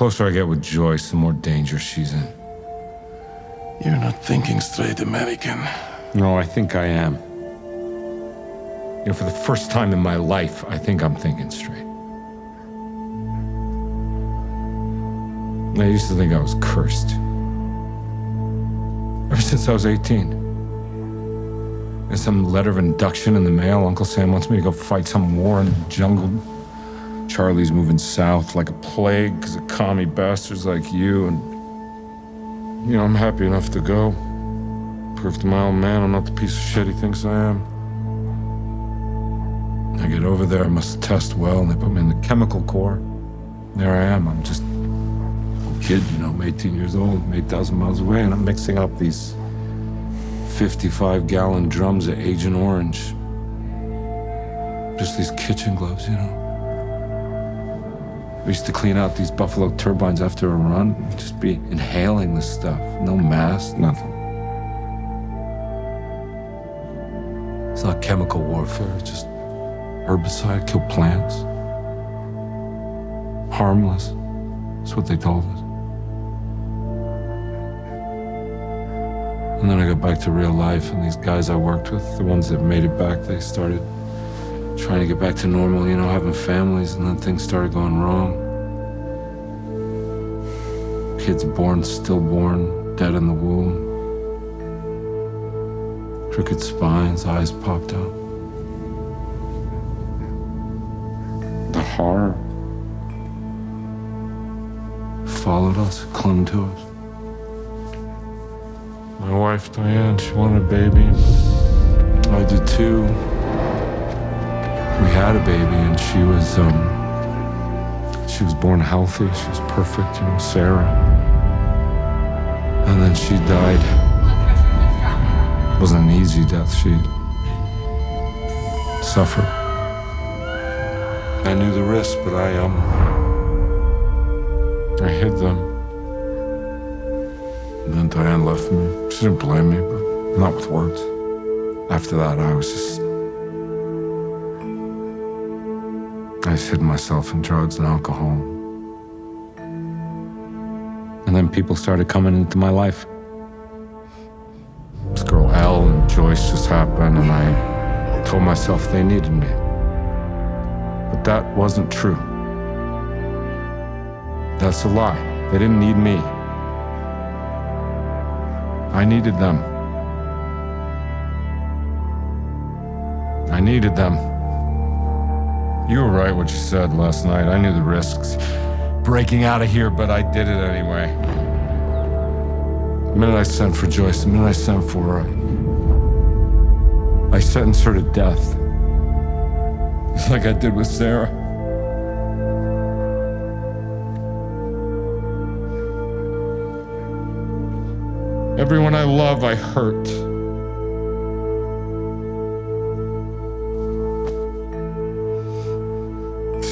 closer I get with Joyce, the more danger she's in. You're not thinking straight, American. No, I think I am. You know, for the first time in my life, I think I'm thinking straight. I used to think I was cursed. Ever since I was 18. There's some letter of induction in the mail. Uncle Sam wants me to go fight some war in the jungle. Charlie's moving south like a plague because of commie bastards like you. And, you know, I'm happy enough to go. Prove to my old man I'm not the piece of shit he thinks I am. I get over there, I must test well, and they put me in the chemical corps. There I am. I'm just a kid, you know, I'm 18 years old, I'm 8,000 miles away, and I'm mixing up these 55 gallon drums of Agent Orange. Just these kitchen gloves, you know. We used to clean out these Buffalo turbines after a run, just be inhaling this stuff. No mask, nothing. It's not chemical warfare, it's just herbicide, kill plants. Harmless. That's what they told us. And then I got back to real life, and these guys I worked with, the ones that made it back, they started trying to get back to normal, you know, having families, and then things started going wrong. Kids born, stillborn, dead in the womb. Crooked spines, eyes popped out. The horror followed us, clung to us. My wife Diane, she wanted a baby. I did too. We had a baby, and she was um, she was born healthy. She was perfect, you know, Sarah. And then she died. It wasn't an easy death. She suffered. I knew the risk, but I um, I hid them. And then Diane left me. She didn't blame me, but not with words. After that, I was just. I just hid myself in drugs and alcohol. And then people started coming into my life. This girl Elle and Joyce just happened, and I told myself they needed me. But that wasn't true. That's a lie. They didn't need me. I needed them. I needed them. You were right what you said last night. I knew the risks. Breaking out of here, but I did it anyway. The minute I sent for Joyce, the minute I sent for her, I sentenced her to death. Like I did with Sarah. Everyone I love, I hurt.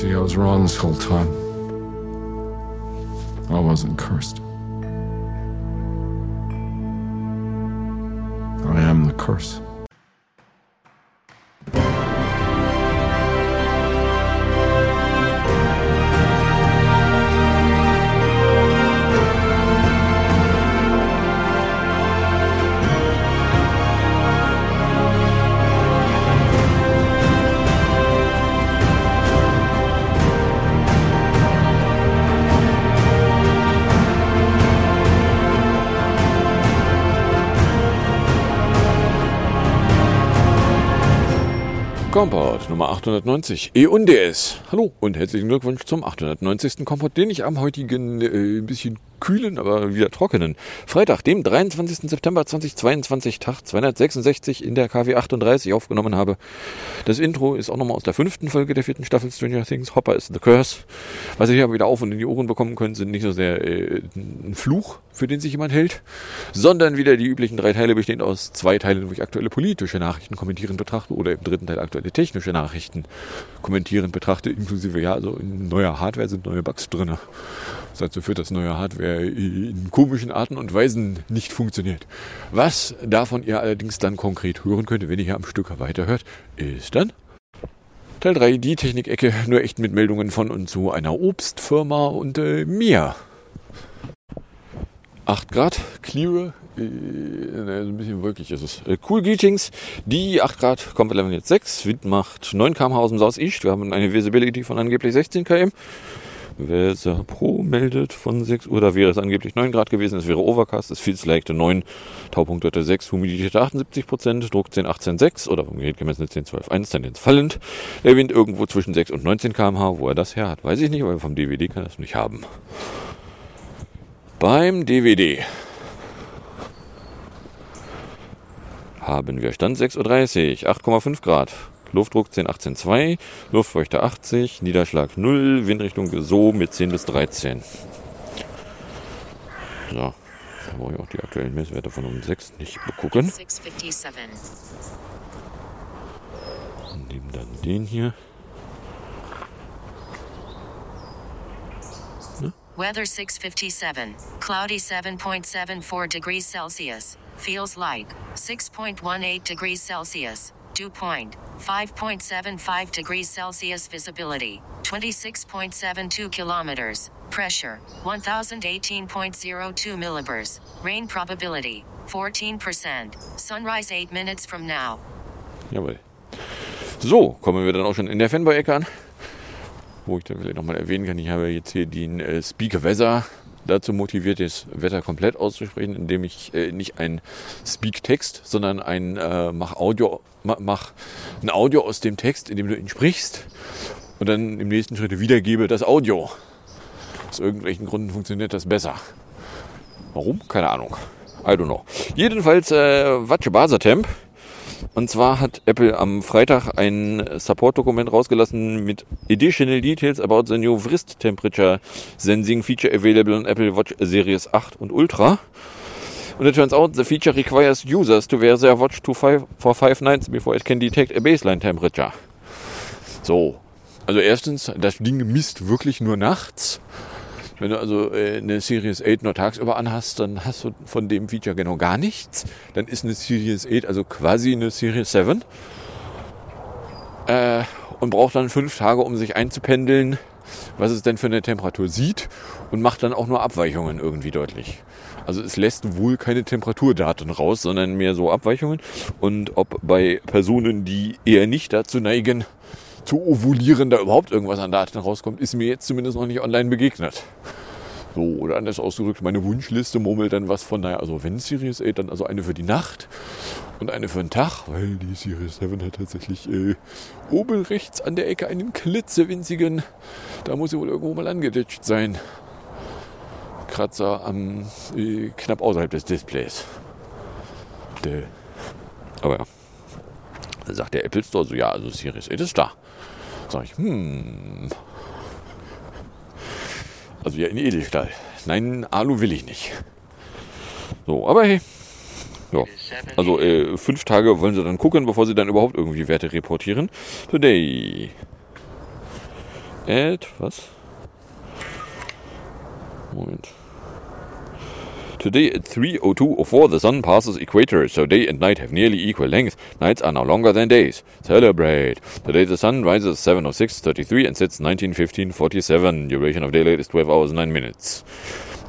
See, I was wrong this whole time. I wasn't cursed. I am the curse. Kompott Nummer 890 E und DS. Hallo und herzlichen Glückwunsch zum 890. Kompott, den ich am heutigen äh, bisschen kühlen, aber wieder trockenen Freitag, dem 23. September 2022, Tag 266 in der KW 38 aufgenommen habe. Das Intro ist auch nochmal aus der fünften Folge der vierten Staffel Stranger Things. Hopper is the Curse. Was ihr hier aber wieder auf und in die Ohren bekommen könnt, sind nicht so sehr äh, ein Fluch, für den sich jemand hält, sondern wieder die üblichen drei Teile bestehend aus zwei Teilen, wo ich aktuelle politische Nachrichten kommentieren betrachte oder im dritten Teil aktuelle technische Nachrichten kommentieren betrachte, inklusive ja, also in neuer Hardware sind neue Bugs drin. Was dazu führt, dass neue Hardware in komischen Arten und Weisen nicht funktioniert. Was davon ihr allerdings dann konkret hören könnt, wenn ihr hier am Stück weiterhört, ist dann Teil 3, die Technikecke, nur echt mit Meldungen von und zu einer Obstfirma und äh, mir. 8 Grad, clear, äh, ein bisschen wolkig ist es. Äh, cool Greetings, die 8 Grad, kommt Level jetzt 6, Wind macht 9 km aus dem Southeast, wir haben eine Visibility von angeblich 16 km. Weser Pro meldet von 6 Uhr, da wäre es angeblich 9 Grad gewesen, es wäre Overcast, es Feels leichte 9, Taupunkt heute 6, Humidität 78 Prozent, Druck 10, 18, 6 oder vom Gerät gemessen 10, 12, 1, Tendenz fallend. Der Wind irgendwo zwischen 6 und 19 km/h, wo er das her hat, weiß ich nicht, aber vom DVD kann er es nicht haben. Beim DVD haben wir Stand 6.30 Uhr, 8,5 Grad. Luftdruck 10, 18, 2, Luftfeuchte 80, Niederschlag 0, Windrichtung so mit 10 bis 13. So, da brauche ich auch die aktuellen Messwerte von um 6 nicht begucken. Nehmen dann den hier. Weather 657. Cloudy 7.74 degrees Celsius. Feels like 6.18 degrees Celsius. Dew point 5.75 degrees Celsius visibility, 26.72 kilometers, pressure 1018.02 millibars, rain probability 14%, sunrise 8 minutes from now. Jawohl. So, kommen wir dann auch schon in der Fanboy-Ecke an, wo ich dann vielleicht nochmal erwähnen kann, ich habe jetzt hier den äh, Speaker Weather dazu motiviert, das Wetter komplett auszusprechen, indem ich äh, nicht ein Speak-Text, sondern ein äh, mach Audio, mach ein Audio aus dem Text, in dem du ihn sprichst und dann im nächsten Schritt wiedergebe das Audio. Aus irgendwelchen Gründen funktioniert das besser. Warum? Keine Ahnung. I don't know. Jedenfalls äh, Watsche Basatemp und zwar hat Apple am Freitag ein Support-Dokument rausgelassen mit Additional Details about the new Wrist Temperature Sensing Feature available on Apple Watch Series 8 und Ultra. And it turns out the feature requires users to wear their watch to five, for five nights before it can detect a baseline temperature. So. Also erstens, das Ding misst wirklich nur nachts. Wenn du also äh, eine Series 8 nur tagsüber anhast, dann hast du von dem Feature genau gar nichts. Dann ist eine Series 8 also quasi eine Series 7 äh, und braucht dann fünf Tage, um sich einzupendeln, was es denn für eine Temperatur sieht und macht dann auch nur Abweichungen irgendwie deutlich. Also es lässt wohl keine Temperaturdaten raus, sondern mehr so Abweichungen. Und ob bei Personen, die eher nicht dazu neigen, zu ovulieren da überhaupt irgendwas an Daten rauskommt, ist mir jetzt zumindest noch nicht online begegnet. So, oder anders ausgedrückt, meine Wunschliste murmelt dann was von, naja, also wenn Series 8, dann also eine für die Nacht und eine für den Tag, weil die Series 7 hat tatsächlich äh, oben rechts an der Ecke einen klitzewinzigen, da muss sie wohl irgendwo mal angeditscht sein. Kratzer am, äh, knapp außerhalb des Displays. Däh. Aber ja. Sagt der Apple Store so, ja, also Series 8 ist da. Sag ich, hm. Also ja in Edelstahl. Nein, Alu will ich nicht. So, aber hey. Ja. Also äh, fünf Tage wollen sie dann gucken, bevor sie dann überhaupt irgendwie Werte reportieren. Today. At was? Moment. Today at 3.02.04 the sun passes equator, so day and night have nearly equal length. Nights are now longer than days. Celebrate! Today the sun rises 7.06.33 and sets 19.15.47. Duration of daylight is 12 hours 9 minutes.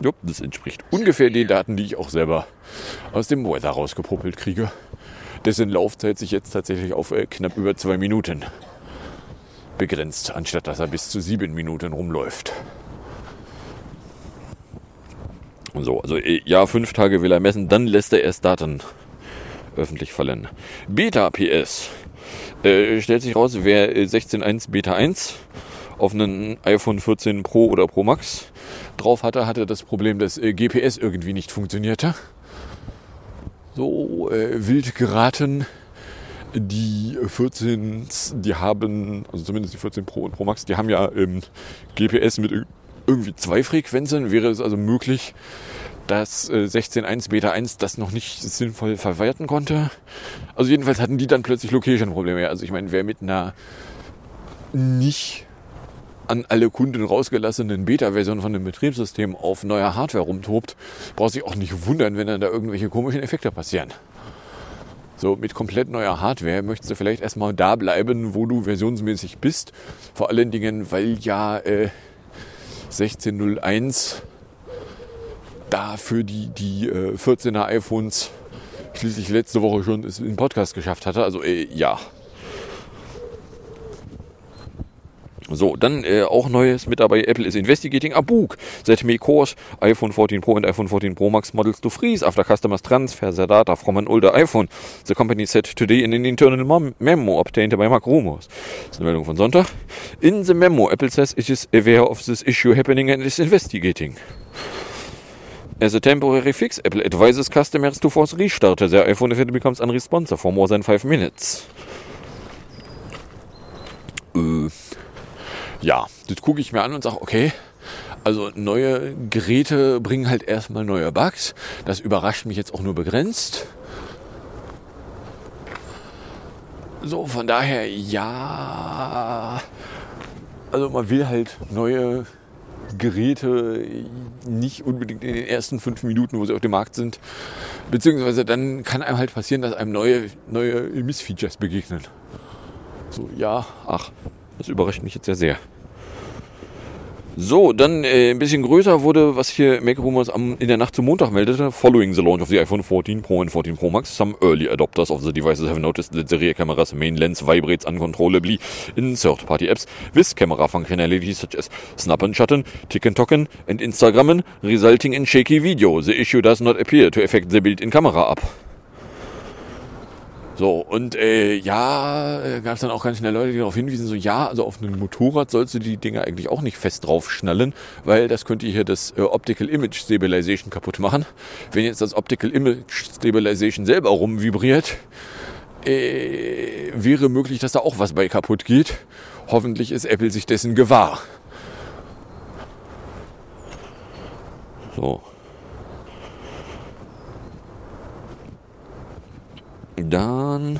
Jupp, das entspricht ungefähr den Daten, die ich auch selber aus dem Weather rausgepuppelt kriege. Dessen Laufzeit sich jetzt tatsächlich auf äh, knapp über zwei Minuten begrenzt, anstatt dass er bis zu sieben Minuten rumläuft. So, also äh, ja, fünf Tage will er messen, dann lässt er erst Daten öffentlich fallen. Beta PS. Äh, stellt sich raus, wer 16.1 Beta 1 auf einen iPhone 14 Pro oder Pro Max drauf hatte, hatte das Problem, dass äh, GPS irgendwie nicht funktionierte. So äh, wild geraten. Die 14, die haben, also zumindest die 14 Pro und Pro Max, die haben ja ähm, GPS mit irgendwie zwei Frequenzen wäre es also möglich, dass äh, 16.1 Beta 1 das noch nicht sinnvoll verwerten konnte. Also jedenfalls hatten die dann plötzlich Location-Probleme. Also ich meine, wer mit einer nicht an alle Kunden rausgelassenen Beta-Version von dem Betriebssystem auf neuer Hardware rumtobt, braucht sich auch nicht wundern, wenn dann da irgendwelche komischen Effekte passieren. So, mit komplett neuer Hardware möchtest du vielleicht erstmal da bleiben, wo du versionsmäßig bist. Vor allen Dingen, weil ja äh, 16.01 da für die, die äh, 14er iPhones schließlich letzte Woche schon im Podcast geschafft hatte. Also äh, ja. So, dann äh, auch Neues mit dabei. Apple is investigating a book that may cause iPhone 14 Pro and iPhone 14 Pro Max models to freeze after customers transfer their data from an older iPhone. The company said today in an internal memo obtained by Mark Rumors. Das ist eine Meldung von Sonntag. In the memo, Apple says it is aware of this issue happening and is investigating. As a temporary fix, Apple advises customers to force restart their iPhone if it becomes unresponsive for more than 5 minutes. Äh ja, das gucke ich mir an und sage, okay, also neue Geräte bringen halt erstmal neue Bugs. Das überrascht mich jetzt auch nur begrenzt. So, von daher ja. Also man will halt neue Geräte nicht unbedingt in den ersten fünf Minuten, wo sie auf dem Markt sind. Beziehungsweise dann kann einem halt passieren, dass einem neue, neue Missfeatures begegnen. So, ja, ach, das überrascht mich jetzt ja sehr. So, dann äh, ein bisschen größer wurde, was hier Mac Rumors am, in der Nacht zum Montag meldete. Following the launch of the iPhone 14 Pro and 14 Pro Max, some early adopters of the devices have noticed that the rear camera's main lens vibrates uncontrollably in third-party apps with camera functionalities such as snap and shutten, tick and tocken and Instagrammen, resulting in shaky video. The issue does not appear to affect the built-in camera app. So, und äh, ja, äh, gab es dann auch ganz schnell Leute, die darauf hinwiesen, so ja, also auf einem Motorrad sollst du die Dinger eigentlich auch nicht fest drauf schnallen, weil das könnte hier das äh, Optical Image Stabilization kaputt machen. Wenn jetzt das Optical Image Stabilization selber rumvibriert, äh, wäre möglich, dass da auch was bei kaputt geht. Hoffentlich ist Apple sich dessen gewahr. So, Dann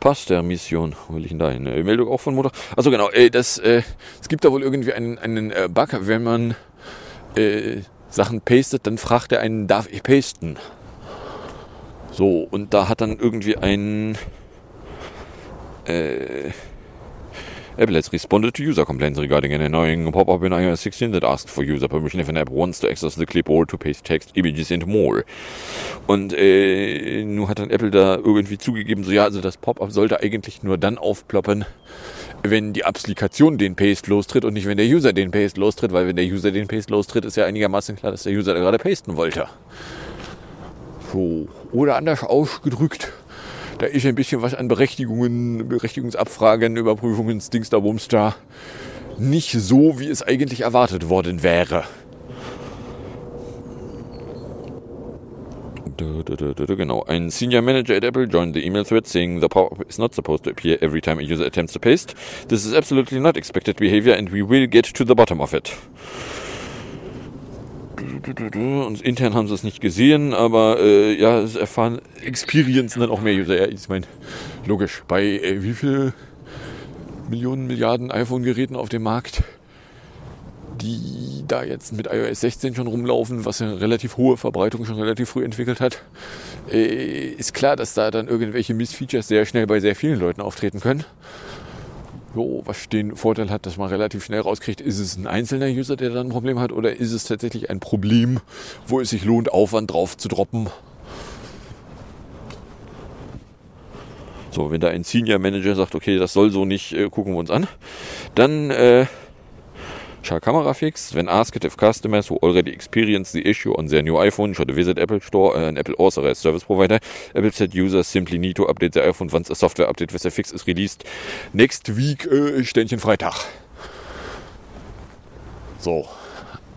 passt der Mission. Wo will ich denn da hin? Äh, Meldung auch von Motor. Also genau, äh, das, äh, es gibt da wohl irgendwie einen, einen äh, Bug, wenn man äh, Sachen pastet, dann fragt er einen, darf ich pasten? So, und da hat dann irgendwie ein äh, Apple has responded to user complaints regarding an annoying pop-up in iOS 16 that asks for user permission if an app wants to access the clipboard to paste text, images and more. Und äh, nun hat dann Apple da irgendwie zugegeben, so ja, also das Pop-up sollte eigentlich nur dann aufploppen, wenn die Applikation den Paste lostritt und nicht wenn der User den Paste lostritt, weil wenn der User den Paste lostritt, ist ja einigermaßen klar, dass der User da gerade pasten wollte. So. Oder anders ausgedrückt, da ist ein bisschen was an Berechtigungen, Berechtigungsabfragen, Überprüfungen, Dings da, Bums da nicht so, wie es eigentlich erwartet worden wäre. Genau. Ein Senior Manager at Apple joined the email thread saying the pop-up is not supposed to appear every time a user attempts to paste. This is absolutely not expected behavior and we will get to the bottom of it. Und intern haben sie es nicht gesehen, aber äh, ja, es erfahren, experiencen dann auch mehr User. Ja, ich meine, logisch, bei äh, wie viel Millionen, Milliarden iPhone-Geräten auf dem Markt, die da jetzt mit iOS 16 schon rumlaufen, was eine relativ hohe Verbreitung schon relativ früh entwickelt hat, äh, ist klar, dass da dann irgendwelche Missfeatures sehr schnell bei sehr vielen Leuten auftreten können jo, was den Vorteil hat, dass man relativ schnell rauskriegt, ist es ein einzelner User, der dann ein Problem hat, oder ist es tatsächlich ein Problem, wo es sich lohnt, Aufwand drauf zu droppen. So, wenn da ein Senior Manager sagt, okay, das soll so nicht, äh, gucken wir uns an, dann äh, Share Camera Fix. When asked if customers who already experienced the issue on their new iPhone should visit Apple Store, an Apple authorized service provider, Apple said users simply need to update their iPhone once a software update with the fix is released. Next week, äh, Ständchen Freitag. So.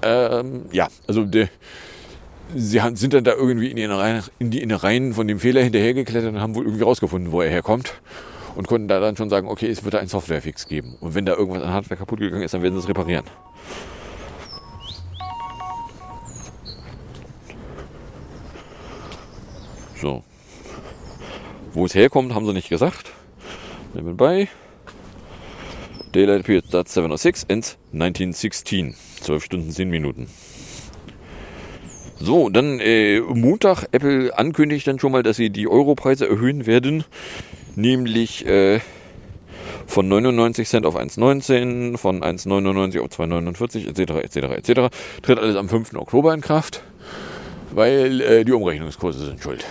Ähm, ja, also der sie sind dann da irgendwie in die, Innereien, in die Innereien von dem Fehler hinterhergeklettert und haben wohl irgendwie rausgefunden, wo er herkommt und konnten da dann schon sagen, okay, es wird da einen Softwarefix geben. Und wenn da irgendwas an Hardware kaputt gegangen ist, dann werden sie es reparieren. So. Wo es herkommt, haben sie nicht gesagt. Nehmen bei. Daylight Period starts 7.06, ends 1916. 12 Stunden, 10 Minuten. So, dann äh, Montag, Apple ankündigt dann schon mal, dass sie die Europreise erhöhen werden, nämlich äh, von 99 Cent auf 1,19, von 1,99 auf 2,49 etc. etc. etc. Tritt alles am 5. Oktober in Kraft, weil äh, die Umrechnungskurse sind schuld.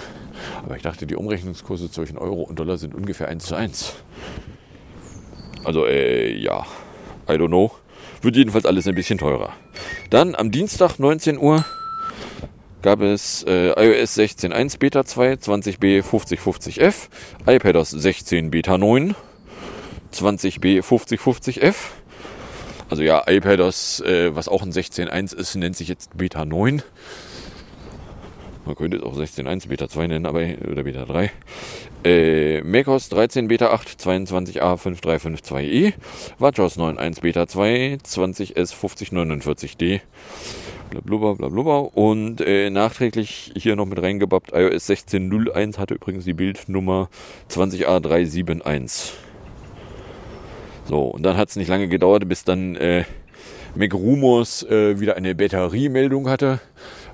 Aber ich dachte, die Umrechnungskurse zwischen Euro und Dollar sind ungefähr 1 zu 1. Also, äh, ja, I don't know. Wird jedenfalls alles ein bisschen teurer. Dann am Dienstag 19 Uhr gab es äh, iOS 16.1 Beta 2, 20b 5050F, iPadOS 16 Beta 9, 20b 5050F. Also ja, iPadOS, äh, was auch ein 16.1 ist, nennt sich jetzt Beta 9. Man könnte es auch 16.1 Beta 2 nennen, aber oder Beta 3. Äh, macOS 13 Beta 8 22a 5352e, WatchOS 9.1 Beta 2 20s 5049d, blablabla, blablabla. Und äh, nachträglich hier noch mit reingebappt, iOS 16.01 hatte übrigens die Bildnummer 20a371. So, und dann hat es nicht lange gedauert, bis dann äh, MacRumors äh, wieder eine Batteriemeldung hatte,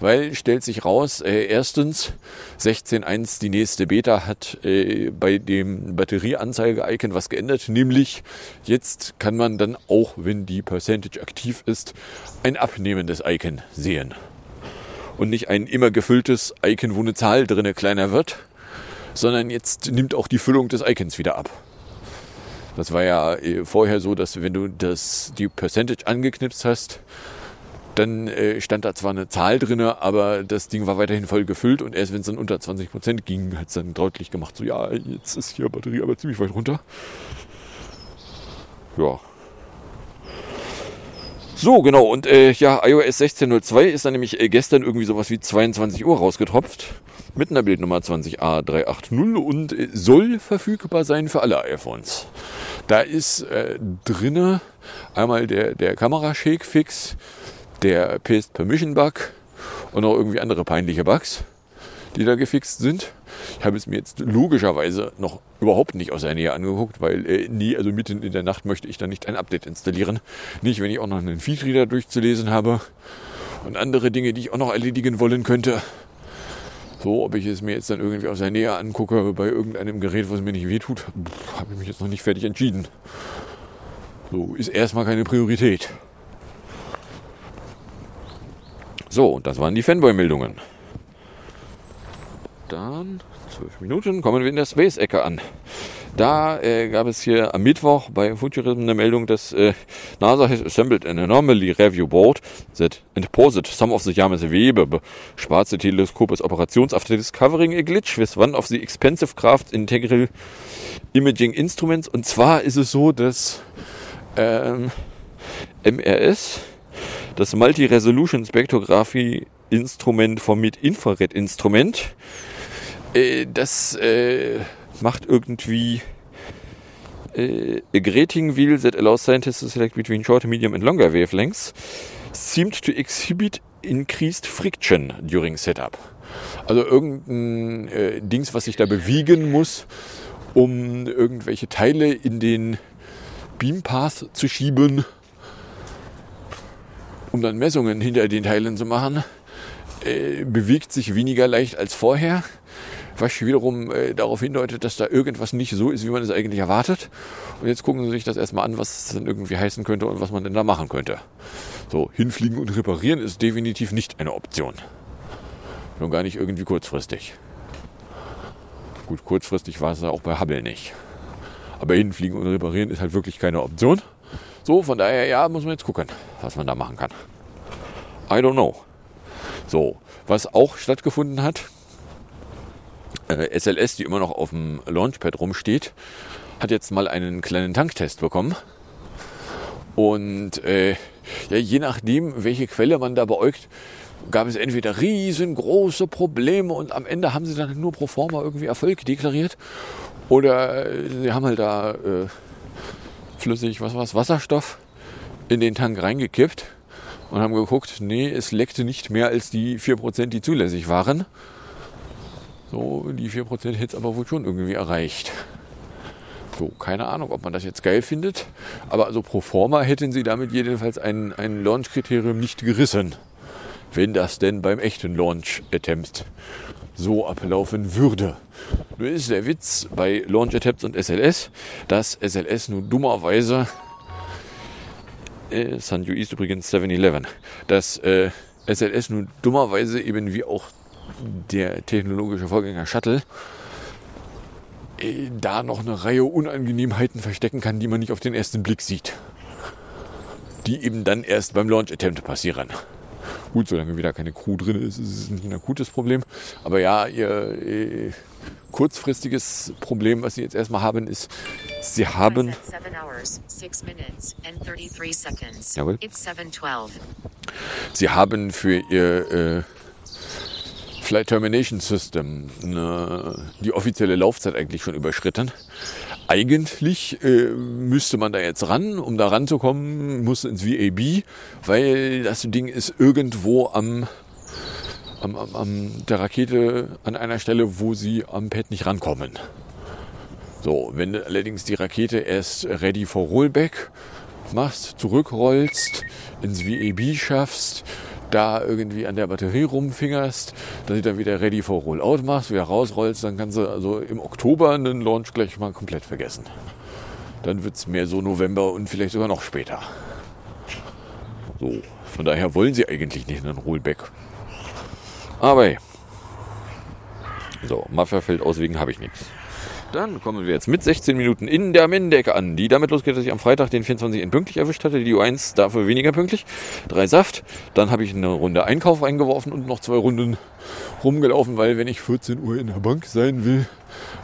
weil stellt sich raus, äh, erstens 16.1 die nächste Beta hat äh, bei dem Batterieanzeige-Icon was geändert, nämlich jetzt kann man dann auch, wenn die Percentage aktiv ist, ein abnehmendes Icon sehen. Und nicht ein immer gefülltes Icon, wo eine Zahl drinne kleiner wird, sondern jetzt nimmt auch die Füllung des Icons wieder ab. Das war ja äh, vorher so, dass wenn du das, die Percentage angeknipst hast, dann äh, stand da zwar eine Zahl drin, aber das Ding war weiterhin voll gefüllt und erst wenn es dann unter 20 Prozent ging, hat es dann deutlich gemacht, so ja, jetzt ist hier Batterie aber ziemlich weit runter. Ja. So, genau, und äh, ja, iOS 16.02 ist dann nämlich äh, gestern irgendwie sowas wie 22 Uhr rausgetropft. Mit einer Bildnummer 20A380 und äh, soll verfügbar sein für alle iPhones. Da ist äh, drinne einmal der, der Kamera-Shake-Fix, der Paste Permission Bug und noch irgendwie andere peinliche Bugs, die da gefixt sind. Ich habe es mir jetzt logischerweise noch überhaupt nicht aus der Nähe angeguckt, weil äh, nie, also mitten in der Nacht möchte ich da nicht ein Update installieren. Nicht, wenn ich auch noch einen Feedreader durchzulesen habe und andere Dinge, die ich auch noch erledigen wollen könnte. So, ob ich es mir jetzt dann irgendwie aus der Nähe angucke bei irgendeinem Gerät, was mir nicht wehtut, habe ich mich jetzt noch nicht fertig entschieden. So, ist erstmal keine Priorität. So, das waren die Fanboy-Meldungen. Dann, zwölf Minuten, kommen wir in der Space-Ecke an. Da äh, gab es hier am Mittwoch bei Futurism eine Meldung, dass äh, NASA has assembled an anomaly review board that interposed some of the James Webe schwarze Teleskop is operations after discovering a glitch with one of the expensive craft integral imaging instruments. Und zwar ist es so, dass ähm, MRS das Multi-Resolution Spektrographie Instrument vom Mid-Infrared-Instrument. Äh, das äh, macht irgendwie äh, a grating wheel that allows scientists to select between short, medium and longer wavelengths seemed to exhibit increased friction during setup. Also irgendein äh, Dings, was sich da bewegen muss, um irgendwelche Teile in den Beampath zu schieben um dann Messungen hinter den Teilen zu machen, äh, bewegt sich weniger leicht als vorher, was wiederum äh, darauf hindeutet, dass da irgendwas nicht so ist, wie man es eigentlich erwartet. Und jetzt gucken Sie sich das erstmal an, was es dann irgendwie heißen könnte und was man denn da machen könnte. So, hinfliegen und reparieren ist definitiv nicht eine Option. Schon gar nicht irgendwie kurzfristig. Gut, kurzfristig war es auch bei Hubble nicht. Aber hinfliegen und reparieren ist halt wirklich keine Option. So, von daher, ja, muss man jetzt gucken, was man da machen kann. I don't know. So, was auch stattgefunden hat, äh, SLS, die immer noch auf dem Launchpad rumsteht, hat jetzt mal einen kleinen Tanktest bekommen. Und äh, ja, je nachdem, welche Quelle man da beäugt, gab es entweder riesengroße Probleme und am Ende haben sie dann nur pro forma irgendwie Erfolg deklariert. Oder äh, sie haben halt da äh, flüssig, was war's, Wasserstoff in den Tank reingekippt und haben geguckt, nee, es leckte nicht mehr als die 4%, die zulässig waren. So, die 4% hätte es aber wohl schon irgendwie erreicht. So, keine Ahnung, ob man das jetzt geil findet. Aber also pro forma hätten sie damit jedenfalls ein, ein Launch-Kriterium nicht gerissen. wenn das denn beim echten Launch Attempt so ablaufen würde. Nur ist der Witz bei Launch Attempts und SLS, dass SLS nun dummerweise, äh, San East übrigens 7-Eleven, dass äh, SLS nun dummerweise eben wie auch der technologische Vorgänger Shuttle äh, da noch eine Reihe Unangenehmheiten verstecken kann, die man nicht auf den ersten Blick sieht. Die eben dann erst beim Launch Attempt passieren. Gut, solange wieder keine Crew drin ist, ist es nicht ein akutes Problem. Aber ja, ihr äh, kurzfristiges Problem, was sie jetzt erstmal haben, ist, sie haben. Jawohl. Sie haben für ihr äh, Flight Termination System eine, die offizielle Laufzeit eigentlich schon überschritten. Eigentlich äh, müsste man da jetzt ran, um da ranzukommen, muss ins VAB, weil das Ding ist irgendwo am, am, am, am der Rakete an einer Stelle, wo sie am Pad nicht rankommen. So, wenn du allerdings die Rakete erst ready for Rollback machst, zurückrollst, ins VAB schaffst, da irgendwie an der Batterie rumfingerst, dann dann wieder ready for Rollout machst, wieder rausrollst, dann kannst du also im Oktober einen Launch gleich mal komplett vergessen. Dann wird es mehr so November und vielleicht sogar noch später. So, von daher wollen sie eigentlich nicht einen Rollback. Aber hey. So, Mafia fällt aus, wegen habe ich nichts. Dann kommen wir jetzt mit 16 Minuten in der Mendecke an, die damit losgeht, dass ich am Freitag den 24 pünktlich erwischt hatte. Die U1 dafür weniger pünktlich. Drei Saft. Dann habe ich eine Runde Einkauf eingeworfen und noch zwei Runden rumgelaufen, weil wenn ich 14 Uhr in der Bank sein will,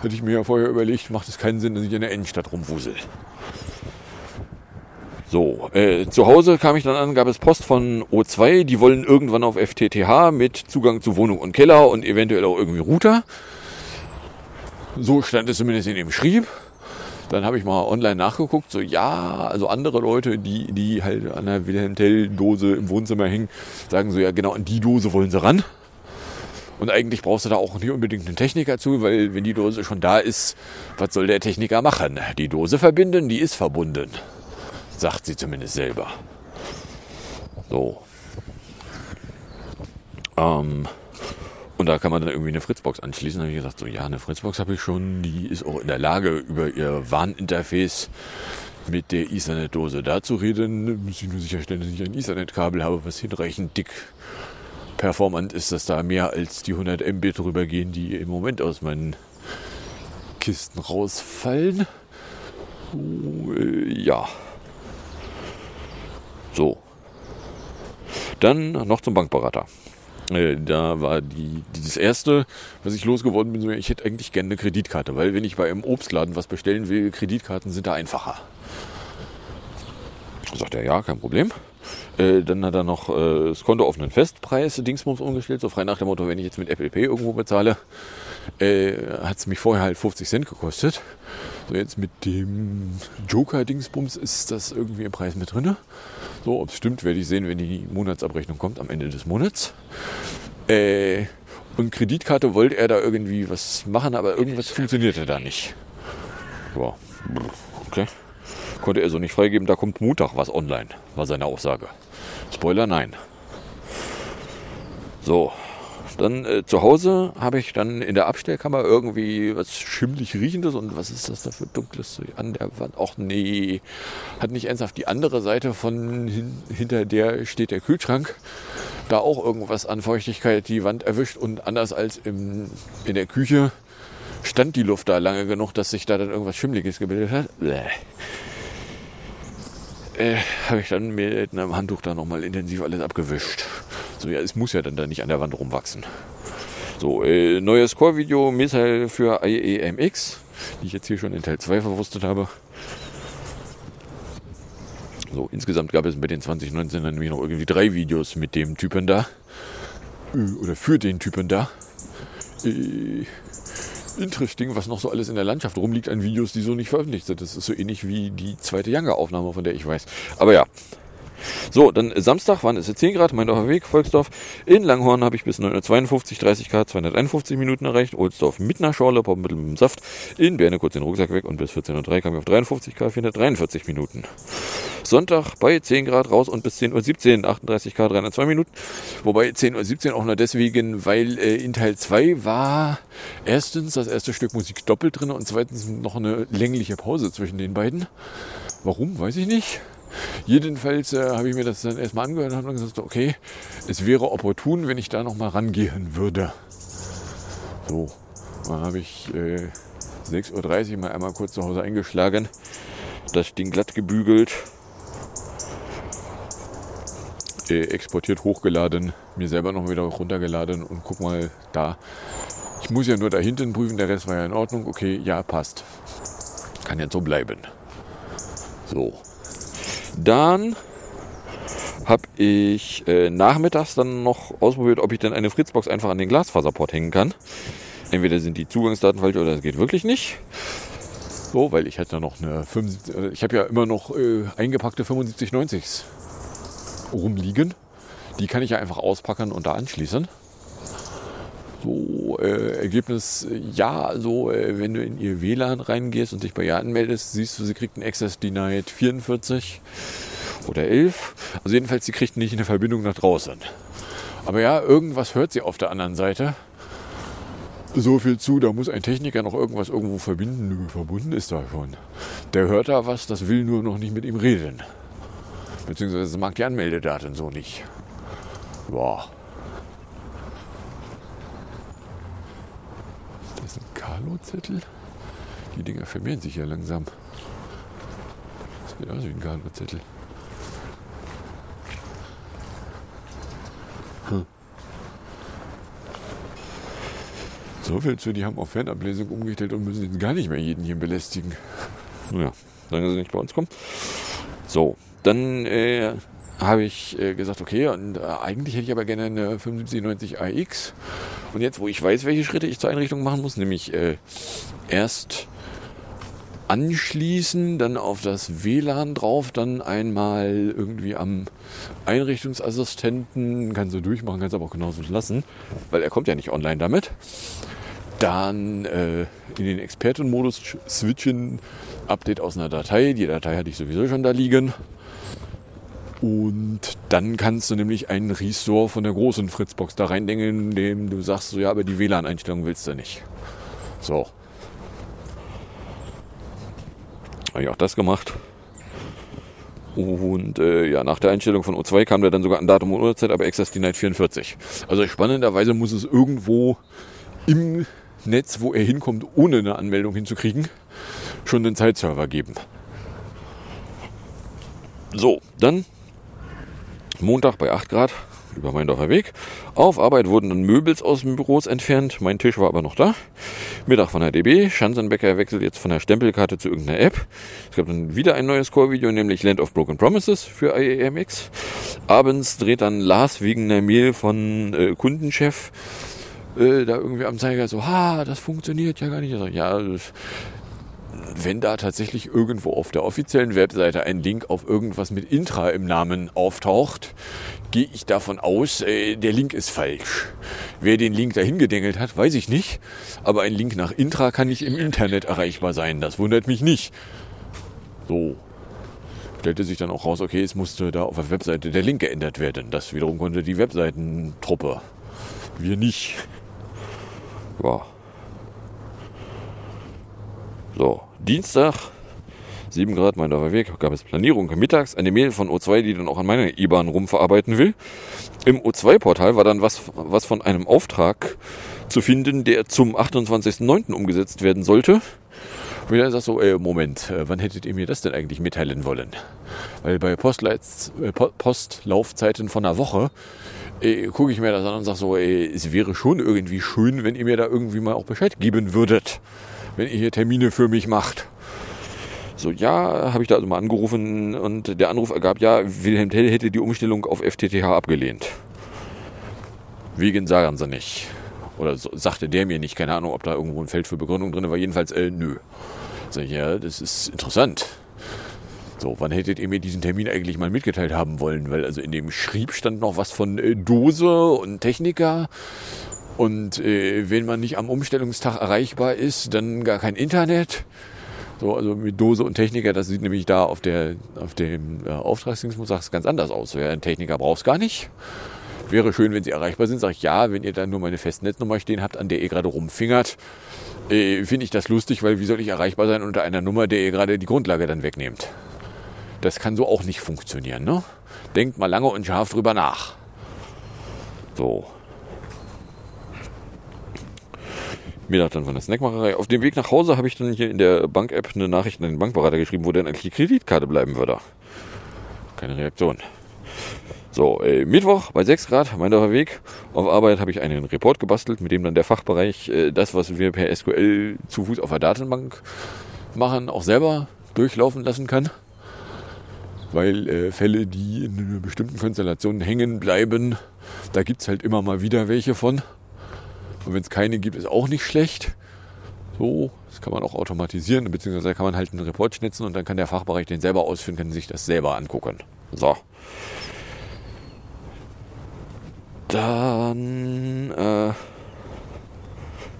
hatte ich mir ja vorher überlegt, macht es keinen Sinn, dass ich in der Innenstadt rumwusel. So, äh, zu Hause kam ich dann an, gab es Post von O2, die wollen irgendwann auf FTTH mit Zugang zu Wohnung und Keller und eventuell auch irgendwie Router. So stand es zumindest in dem Schrieb. Dann habe ich mal online nachgeguckt, so ja, also andere Leute, die, die halt an der Wilhelm Tell-Dose im Wohnzimmer hängen, sagen so, ja genau, an die Dose wollen sie ran. Und eigentlich brauchst du da auch nicht unbedingt einen Techniker zu, weil wenn die Dose schon da ist, was soll der Techniker machen? Die Dose verbinden, die ist verbunden. Sagt sie zumindest selber. So. Ähm, und da kann man dann irgendwie eine Fritzbox anschließen. Da habe ich gesagt, so ja, eine Fritzbox habe ich schon. Die ist auch in der Lage, über ihr Warninterface mit der Ethernet-Dose da zu reden. Muss ich nur sicherstellen, dass ich ein Ethernet-Kabel habe, was hinreichend dick performant ist, dass da mehr als die 100 Mbit rübergehen, die im Moment aus meinen Kisten rausfallen. Äh, ja. So. Dann noch zum Bankberater. Äh, da war die, dieses erste, was ich losgeworden bin, ich hätte eigentlich gerne eine Kreditkarte, weil wenn ich bei einem Obstladen was bestellen will, Kreditkarten sind da einfacher. Sagt er, ja, kein Problem. Äh, dann hat er noch äh, das Konto auf einen Festpreis Dingsbums umgestellt, so frei nach dem Motto, wenn ich jetzt mit Apple Pay irgendwo bezahle, äh, hat es mich vorher halt 50 Cent gekostet. So jetzt mit dem Joker-Dingsbums ist das irgendwie im Preis mit drin. So, ob es stimmt, werde ich sehen, wenn die Monatsabrechnung kommt am Ende des Monats. Äh, und Kreditkarte wollte er da irgendwie was machen, aber irgendwas funktionierte da nicht. Ja, okay. Konnte er so nicht freigeben, da kommt Montag was online, war seine Aussage. Spoiler, nein. So, dann äh, zu Hause habe ich dann in der Abstellkammer irgendwie was schimmlig riechendes und was ist das da für dunkles an der Wand? Ach nee, hat nicht ernsthaft die andere Seite von hin, hinter der steht der Kühlschrank. Da auch irgendwas an Feuchtigkeit die Wand erwischt und anders als im, in der Küche stand die Luft da lange genug, dass sich da dann irgendwas Schimmliges gebildet hat. Bäh. Äh, habe ich dann mit einem Handtuch da nochmal intensiv alles abgewischt. So, ja, es muss ja dann da nicht an der Wand rumwachsen. So, äh, neues Core-Video, Missile für IEMX, die ich jetzt hier schon in Teil 2 verwurstet habe. So, insgesamt gab es bei den 2019 dann nämlich noch irgendwie drei Videos mit dem Typen da. Äh, oder für den Typen da. Äh, interesting, was noch so alles in der Landschaft rumliegt an Videos, die so nicht veröffentlicht sind. Das ist so ähnlich wie die zweite Younger-Aufnahme, von der ich weiß. Aber ja, So, dann Samstag waren es 10 Grad, Meindorfer Weg, Volksdorf. In Langhorn habe ich bis 9.52 30 Grad, 251 Minuten erreicht. Ohlsdorf mit einer Schorle, Poppenmittel mit dem Saft. In Berne kurz den Rucksack weg und bis 14.03 kam ich auf 53 Grad, 443 Minuten. Sonntag bei 10 Grad raus und bis 10.17 Uhr, 38 Grad, 302 Minuten. Wobei 10.17 Uhr auch nur deswegen, weil äh, in Teil 2 war erstens das erste Stück Musik doppelt drin und zweitens noch eine längliche Pause zwischen den beiden. Warum, weiß ich nicht. Jedenfalls äh, habe ich mir das dann erstmal angehört und habe dann gesagt, okay, es wäre opportun, wenn ich da nochmal rangehen würde. So, dann habe ich äh, 6.30 Uhr mal einmal kurz zu Hause eingeschlagen, das Ding glatt gebügelt, äh, exportiert, hochgeladen, mir selber noch wieder runtergeladen und guck mal da. Ich muss ja nur da hinten prüfen, der Rest war ja in Ordnung. Okay, ja, passt. Kann jetzt so bleiben. So. Dann habe ich äh, nachmittags dann noch ausprobiert, ob ich denn eine Fritzbox einfach an den Glasfaserport hängen kann. Entweder sind die Zugangsdaten falsch oder es geht wirklich nicht. So, weil ich hatte noch eine 75, äh, ich habe ja immer noch äh, eingepackte 7590s rumliegen. Die kann ich ja einfach auspacken und da anschließen. So, äh, Ergebnis, ja, also äh, wenn du in ihr WLAN reingehst und dich bei ihr anmeldest, siehst du, sie kriegt einen Access Denied 44 oder 11. Also jedenfalls, sie kriegt nicht eine Verbindung nach draußen. Aber ja, irgendwas hört sie auf der anderen Seite. So viel zu, da muss ein Techniker noch irgendwas irgendwo verbinden. Verbunden ist da schon. Der hört da was, das will nur noch nicht mit ihm reden. Beziehungsweise mag die Anmeldedaten so nicht. Boah. Das sind Carlo-Zettel. Die Dinger vermehren sich ja langsam. Das sieht aus wie ein Carlo-Zettel. Hm. So viel zu, die haben auf Fernablesung umgestellt und müssen jetzt gar nicht mehr jeden hier belästigen. Naja, solange sie nicht bei uns kommen. So, dann äh, habe ich äh, gesagt, okay, und äh, eigentlich hätte ich aber gerne eine 7590 AX. Und jetzt, wo ich weiß, welche Schritte ich zur Einrichtung machen muss, nämlich äh, erst anschließen, dann auf das WLAN drauf, dann einmal irgendwie am Einrichtungsassistenten, kannst du durchmachen, kannst aber auch genauso lassen, weil er kommt ja nicht online damit. Dann äh, in den Expertenmodus switchen, Update aus einer Datei, die Datei hatte ich sowieso schon da liegen. Und dann kannst du nämlich einen Restore von der großen Fritzbox da reindengeln, indem du sagst, so ja, aber die WLAN-Einstellung willst du nicht. So. Habe ich auch das gemacht. Und äh, ja, nach der Einstellung von O2 kam da dann sogar ein Datum und Uhrzeit, aber Access Denied 44. Also spannenderweise muss es irgendwo im Netz, wo er hinkommt, ohne eine Anmeldung hinzukriegen, schon einen Zeitserver geben. So, dann Montag bei 8 Grad über Meindorfer Weg. Auf Arbeit wurden dann Möbels aus den Büros entfernt. Mein Tisch war aber noch da. Mittag von der DB. Schanzenbecker wechselt jetzt von der Stempelkarte zu irgendeiner App. Es gab dann wieder ein neues Core-Video, nämlich Land of Broken Promises für IAMX. Abends dreht dann Lars wegen einer Mail von äh, Kundenchef äh, da irgendwie am Zeiger so, ha, das funktioniert ja gar nicht. Also, ja, wenn da tatsächlich irgendwo auf der offiziellen Webseite ein Link auf irgendwas mit Intra im Namen auftaucht, gehe ich davon aus, äh, der Link ist falsch. Wer den Link dahin gedengelt hat, weiß ich nicht. Aber ein Link nach Intra kann nicht im Internet erreichbar sein. Das wundert mich nicht. So. Stellte sich dann auch raus, okay, es musste da auf der Webseite der Link geändert werden. Das wiederum konnte die Webseitentruppe. Wir nicht. Ja. So, Dienstag, 7 Grad, mein Weg, gab es Planierung mittags, eine Mail von O2, die dann auch an meine IBAN rumverarbeiten will. Im O2-Portal war dann was, was von einem Auftrag zu finden, der zum 28.09. umgesetzt werden sollte. Und dann sagst so, äh, Moment, äh, wann hättet ihr mir das denn eigentlich mitteilen wollen? Weil bei Postleits, äh, Postlaufzeiten von einer Woche gucke ich mir das an und sage so, ey, es wäre schon irgendwie schön, wenn ihr mir da irgendwie mal auch Bescheid geben würdet wenn ihr hier Termine für mich macht. So, ja, habe ich da also mal angerufen und der Anruf ergab, ja, Wilhelm Tell hätte die Umstellung auf FTTH abgelehnt. Wegen sagen sie nicht. Oder so, sagte der mir nicht, keine Ahnung, ob da irgendwo ein Feld für Begründung drin war. Jedenfalls, äh, nö. Sag ich, ja, das ist interessant. So, wann hättet ihr mir diesen Termin eigentlich mal mitgeteilt haben wollen? Weil also in dem Schrieb stand noch was von äh, Dose und Techniker. Und äh, wenn man nicht am Umstellungstag erreichbar ist, dann gar kein Internet. So, also mit Dose und Techniker, das sieht nämlich da auf, der, auf dem äh, Auftragsdingsmus ganz anders aus. Ja, ein Techniker braucht es gar nicht. Wäre schön, wenn sie erreichbar sind. Sag ich ja, wenn ihr dann nur meine Festnetznummer stehen habt, an der ihr gerade rumfingert, äh, finde ich das lustig, weil wie soll ich erreichbar sein unter einer Nummer, der ihr gerade die Grundlage dann wegnehmt? Das kann so auch nicht funktionieren. Ne? Denkt mal lange und scharf drüber nach. So. Mittag dann von der Snackmacherei. Auf dem Weg nach Hause habe ich dann hier in der Bank-App eine Nachricht an den Bankberater geschrieben, wo denn eigentlich die Kreditkarte bleiben würde. Keine Reaktion. So, äh, Mittwoch bei 6 Grad, mein Weg. Auf Arbeit habe ich einen Report gebastelt, mit dem dann der Fachbereich äh, das, was wir per SQL zu Fuß auf der Datenbank machen, auch selber durchlaufen lassen kann. Weil äh, Fälle, die in einer bestimmten Konstellation hängen bleiben, da gibt es halt immer mal wieder welche von. Und wenn es keine gibt, ist auch nicht schlecht. So, das kann man auch automatisieren, beziehungsweise kann man halt einen Report schnitzen und dann kann der Fachbereich den selber ausführen, kann sich das selber angucken. So. Dann äh,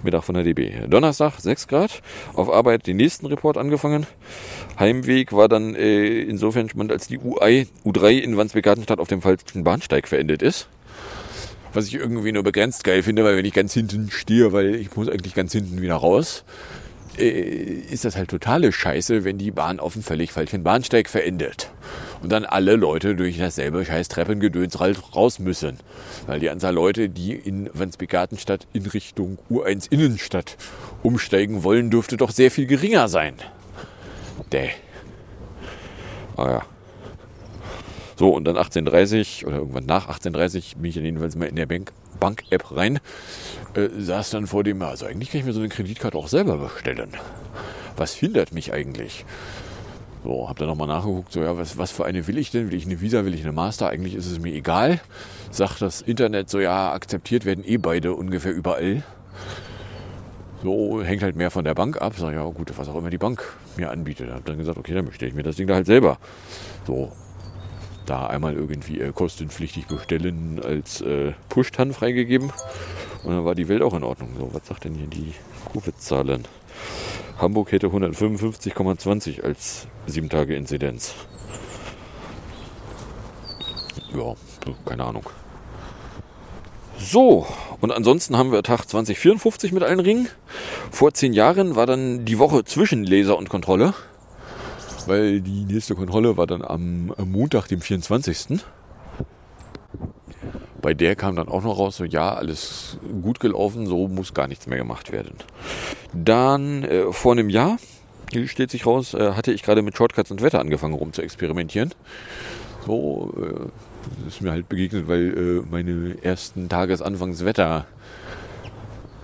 Mittag von der DB. Donnerstag 6 Grad. Auf Arbeit den nächsten Report angefangen. Heimweg war dann äh, insofern spannend, als die UI, U3 in Wandsbek-Gartenstadt auf dem falschen Bahnsteig verendet ist was ich irgendwie nur begrenzt geil finde, weil wenn ich ganz hinten stehe, weil ich muss eigentlich ganz hinten wieder raus, äh, ist das halt totale Scheiße, wenn die Bahn auf dem völlig falschen Bahnsteig verendet. Und dann alle Leute durch dasselbe scheiß Treppengedöns raus müssen. Weil die Anzahl Leute, die in Wandsbek-Gartenstadt in Richtung U1 Innenstadt umsteigen wollen, dürfte doch sehr viel geringer sein. Däh. Ah ja. So, und dann 18.30 oder irgendwann nach 18.30 bin ich dann jedenfalls mal in der Bank-App rein, äh, saß dann vor dem, also eigentlich kann ich mir so eine Kreditkarte auch selber bestellen. Was hindert mich eigentlich? So, hab dann nochmal nachgeguckt, so ja, was, was für eine will ich denn? Will ich eine Visa, will ich eine Master? Eigentlich ist es mir egal. Sagt das Internet so, ja, akzeptiert werden eh beide ungefähr überall. So, hängt halt mehr von der Bank ab. Sag ja, gut, was auch immer die Bank mir anbietet. Hab dann gesagt, okay, dann bestelle ich mir das Ding da halt selber. So, da einmal irgendwie äh, kostenpflichtig bestellen als äh, Push-TAN freigegeben. Und dann war die Welt auch in Ordnung. So, was sagt denn hier die Covid-Zahlen? Hamburg hätte 155,20 als 7 Tage Inzidenz. Ja, keine Ahnung. So, und ansonsten haben wir Tag 2054 mit allen Ringen. Vor zehn Jahren war dann die Woche zwischen Laser und Kontrolle weil die nächste Kontrolle war dann am, Montag, dem 24. Bei der kam dann auch noch raus, so ja, alles gut gelaufen, so muss gar nichts mehr gemacht werden. Dann äh, vor einem Jahr, hier steht sich raus, äh, hatte ich gerade mit Shortcuts und Wetter angefangen rum zu experimentieren. So äh, ist mir halt begegnet, weil äh, meine ersten Tagesanfangswetter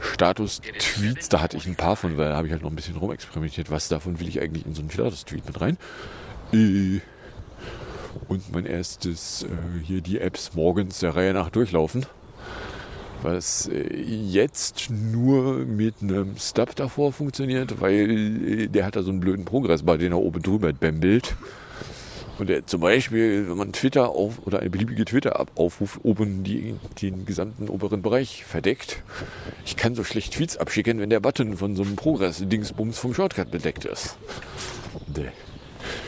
Status-Tweets, da hatte ich ein paar von, weil da habe ich halt noch ein bisschen rumexperimentiert. Was davon will ich eigentlich in so einen Status-Tweet mit rein? Äh, und mein erstes, äh, hier die Apps morgens der Reihe nach durchlaufen. Was äh, jetzt nur mit einem Stub davor funktioniert, weil der hat da so einen blöden Progressbar, den er oben drüber bämbelt. Und der, zum Beispiel, wenn man Twitter auf oder eine beliebige Twitter-Aufruf oben die, den gesamten oberen Bereich verdeckt. Ich kann so schlecht Tweets abschicken, wenn der Button von so einem Progress-Dingsbums vom Shortcut bedeckt ist. Nee.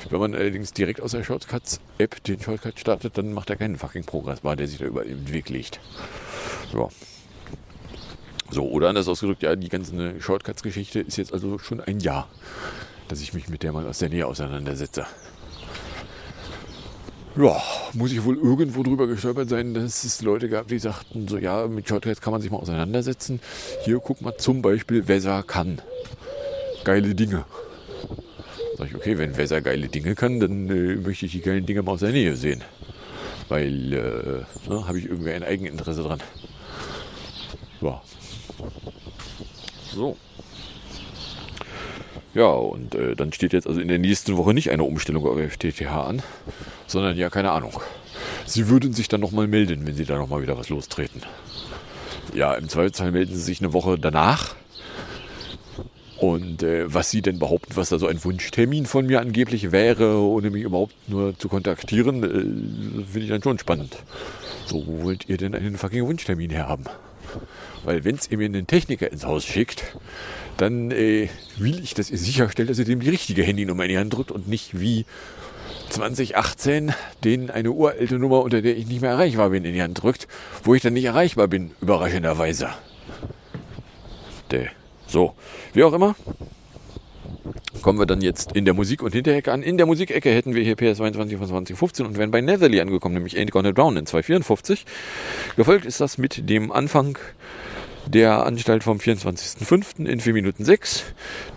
Wenn man allerdings direkt aus der Shortcuts-App den Shortcut startet, dann macht er keinen fucking Progressbar, der sich da überall im Weg legt. Ja. So, oder anders ausgedrückt, ja, die ganze Shortcuts-Geschichte ist jetzt also schon ein Jahr, dass ich mich mit der mal aus der Nähe auseinandersetze ja, muss ich wohl irgendwo drüber gestolpert sein, dass es Leute gab, die sagten, so ja, mit Shortcuts kann man sich mal auseinandersetzen. Hier, guck mal zum Beispiel, Weser kann. Geile Dinge. Sag ich, okay, wenn Weser geile Dinge kann, dann äh, möchte ich die geilen Dinge mal aus der Nähe sehen. Weil, äh, ne, habe ich irgendwie ein Eigeninteresse dran. Ja. So. Ja, und äh, dann steht jetzt also in der nächsten Woche nicht eine Umstellung auf FTTH an, sondern ja, keine Ahnung. Sie würden sich dann nochmal melden, wenn Sie da nochmal wieder was lostreten. Ja, im Zweifelsfall melden Sie sich eine Woche danach. Und äh, was sie denn behaupten, was da so ein Wunschtermin von mir angeblich wäre, ohne mich überhaupt nur zu kontaktieren, äh, finde ich dann schon spannend. So, wo wollt ihr denn einen fucking Wunschtermin herhaben? Weil wenn ihr mir einen Techniker ins Haus schickt, dann äh, will ich, dass ihr sicherstellt, dass ihr dem die richtige Handynummer in die Hand drückt und nicht wie 2018 den eine uralte Nummer, unter der ich nicht mehr erreichbar bin, in die Hand drückt, wo ich dann nicht erreichbar bin, überraschenderweise. Däh. So, wie auch immer, kommen wir dann jetzt in der Musik- und Hinterecke an. In der Musikecke hätten wir hier PS22 von 2015 und wären bei Netherly angekommen, nämlich Ain't Gonna Drown in 254. Gefolgt ist das mit dem Anfang der Anstalt vom 24.05. in 4 Minuten 6,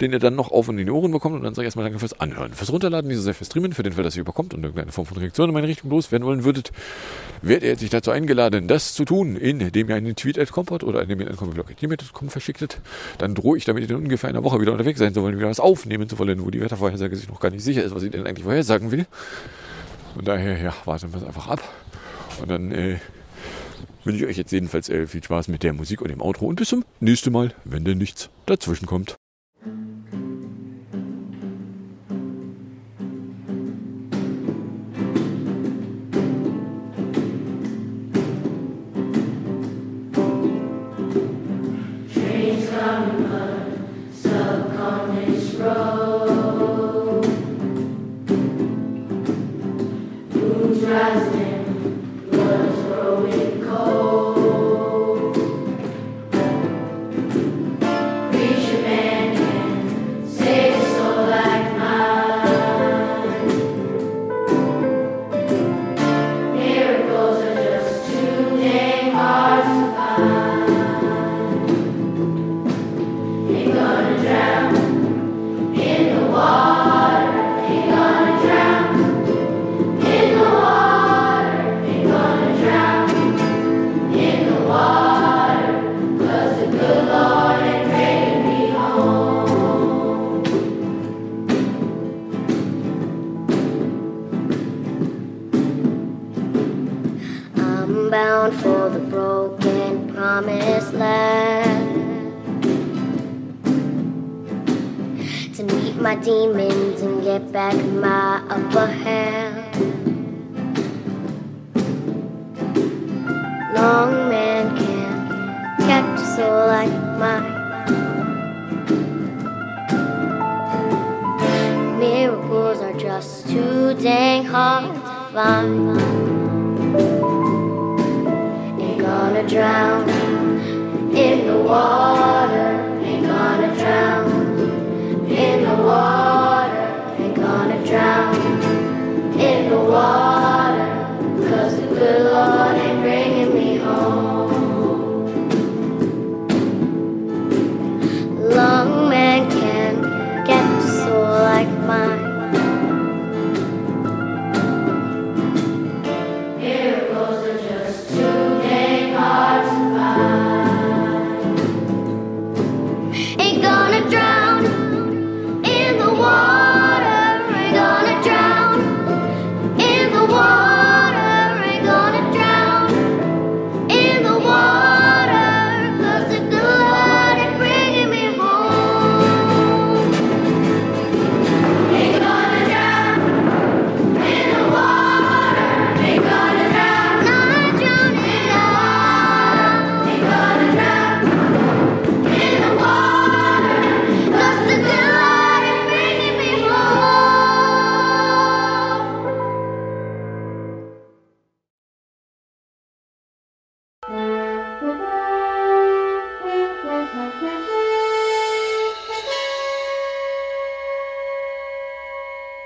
den ihr dann noch auf und in die Ohren bekommt. Und dann sage ich erstmal danke fürs Anhören, fürs Runterladen, diese sehr fürs Streamen, für den Fall, dass ihr überkommt und irgendeine Form von Reaktion in meine Richtung loswerden wollen würdet, werdet ihr sich dazu eingeladen, das zu tun, indem ihr einen Tweet at Comport oder indem ihr einen Comicblog.com verschicktet. Dann drohe ich damit in ungefähr einer Woche wieder unterwegs sein zu wollen, wieder was aufnehmen zu wollen, wo die Wettervorhersage sich noch gar nicht sicher ist, was sie denn eigentlich vorhersagen will. Und daher, ja, warten wir es einfach ab. Und dann, äh, wünsche ich euch jetzt jedenfalls äh, viel Spaß mit der Musik und dem Outro und bis zum nächsten Mal, wenn denn nichts dazwischen kommt. In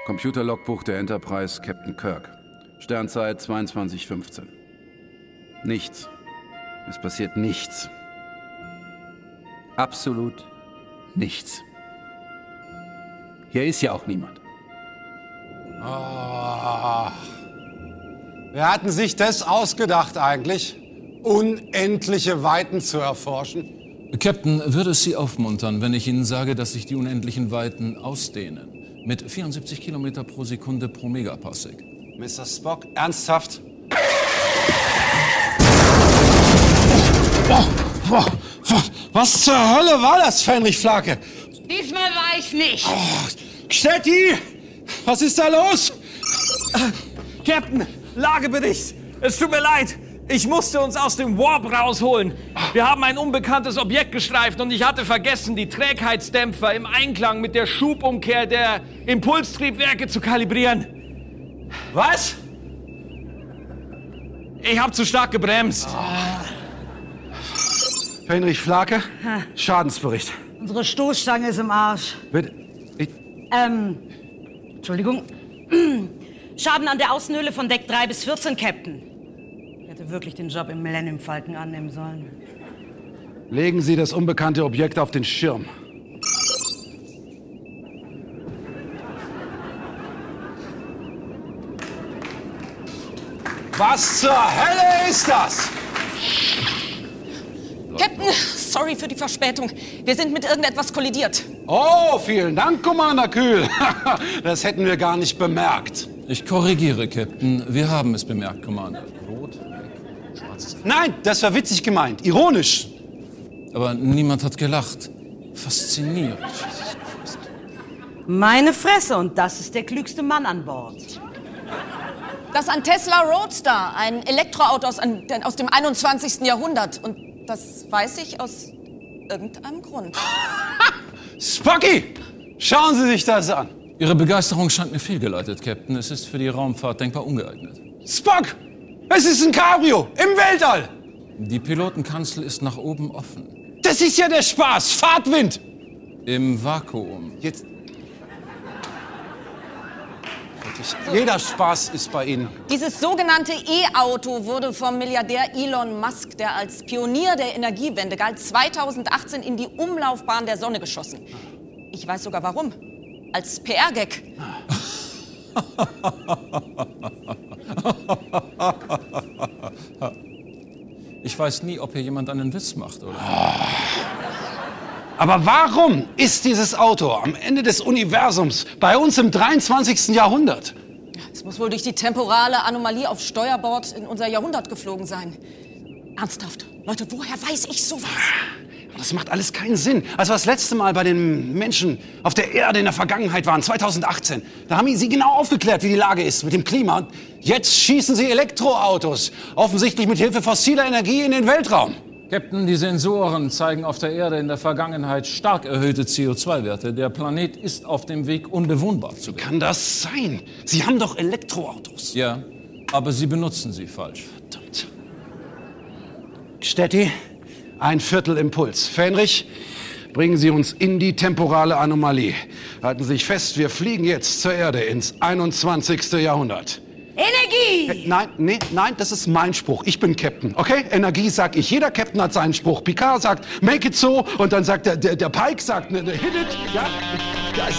Computerlogbuch der Enterprise, Captain Kirk. Sternzeit 22.15. Nichts. Es passiert nichts. Absolut nichts. Hier ist ja auch niemand. Ah. Wer hatten sich das ausgedacht eigentlich? Unendliche Weiten zu erforschen? Captain, würde es Sie aufmuntern, wenn ich Ihnen sage, dass sich die unendlichen Weiten ausdehnen? Mit 74 Kilometer pro Sekunde pro Megaparsec. Mr. Spock, ernsthaft? Was zur Hölle war das, Fenrich Flake? Diesmal war ich nicht. Stetti! Was ist da los? Captain, Lagebericht. Es tut mir leid. Ich musste uns aus dem Warp rausholen. Wir haben ein unbekanntes Objekt gestreift und ich hatte vergessen, die Trägheitsdämpfer im Einklang mit der Schubumkehr der Impulstriebwerke zu kalibrieren. Was? Ich habe zu stark gebremst. Heinrich Flake, Schadensbericht. Unsere Stoßstange ist im Arsch. Bitte. Ich, Ähm, Entschuldigung. Schaden an der Außenhülle von Deck 3 bis 14, Captain. Hätte wirklich den Job im Millennium Falken annehmen sollen. legen Sie das unbekannte Objekt auf den Schirm. Was zur Hölle ist das? Captain, sorry für die Verspätung. Wir sind mit irgendetwas kollidiert. Oh, vielen Dank, Commander Kühl. Das hätten wir gar nicht bemerkt. Ich korrigiere, Captain. Wir haben es bemerkt, Commander. Nein, das war witzig gemeint. Ironisch. Aber niemand hat gelacht. Faszinierend. Meine Fresse, und das ist der klügste Mann an Bord. Das ist ein Tesla Roadster, ein Elektroauto aus, ein- aus dem 21. Jahrhundert. Und das weiß ich aus irgendeinem Grund. Spocky, schauen Sie sich das an. Ihre Begeisterung scheint mir fehlgeleitet, Captain. Es ist für die Raumfahrt denkbar ungeeignet. Spock, es ist ein Cabrio im Weltall. Die Pilotenkanzel ist nach oben offen. Das ist ja der Spaß. Fahrtwind. Im Vakuum. Jetzt. Jeder Spaß ist bei Ihnen. Dieses sogenannte E-Auto wurde vom Milliardär Elon Musk, der als Pionier der Energiewende galt, 2018 in die Umlaufbahn der Sonne geschossen. Ich weiß sogar warum. Als PR-Gag. Ich weiß nie, ob hier jemand einen Witz macht, oder? Aber warum ist dieses Auto am Ende des Universums bei uns im 23. Jahrhundert? Es muss wohl durch die temporale Anomalie auf Steuerbord in unser Jahrhundert geflogen sein. Ernsthaft. Leute, woher weiß ich sowas? Das macht alles keinen Sinn. Als wir das letzte Mal bei den Menschen auf der Erde in der Vergangenheit waren, 2018, da haben sie genau aufgeklärt, wie die Lage ist mit dem Klima. Und jetzt schießen sie Elektroautos, offensichtlich mit Hilfe fossiler Energie in den Weltraum. Captain, die Sensoren zeigen auf der Erde in der Vergangenheit stark erhöhte CO2-Werte. Der Planet ist auf dem Weg, unbewohnbar zu werden. Kann das sein? Sie haben doch Elektroautos. Ja, aber Sie benutzen sie falsch. Verdammt. Stetti, ein Viertel Impuls. Fähnrich, bringen Sie uns in die temporale Anomalie. Halten Sie sich fest, wir fliegen jetzt zur Erde ins 21. Jahrhundert. Energie! Nein, nee, nein, das ist mein Spruch. Ich bin Captain, okay? Energie sag ich. Jeder Captain hat seinen Spruch. Picard sagt, make it so. Und dann sagt der, der, der Pike sagt, ne, ne, hit it. Ja, das,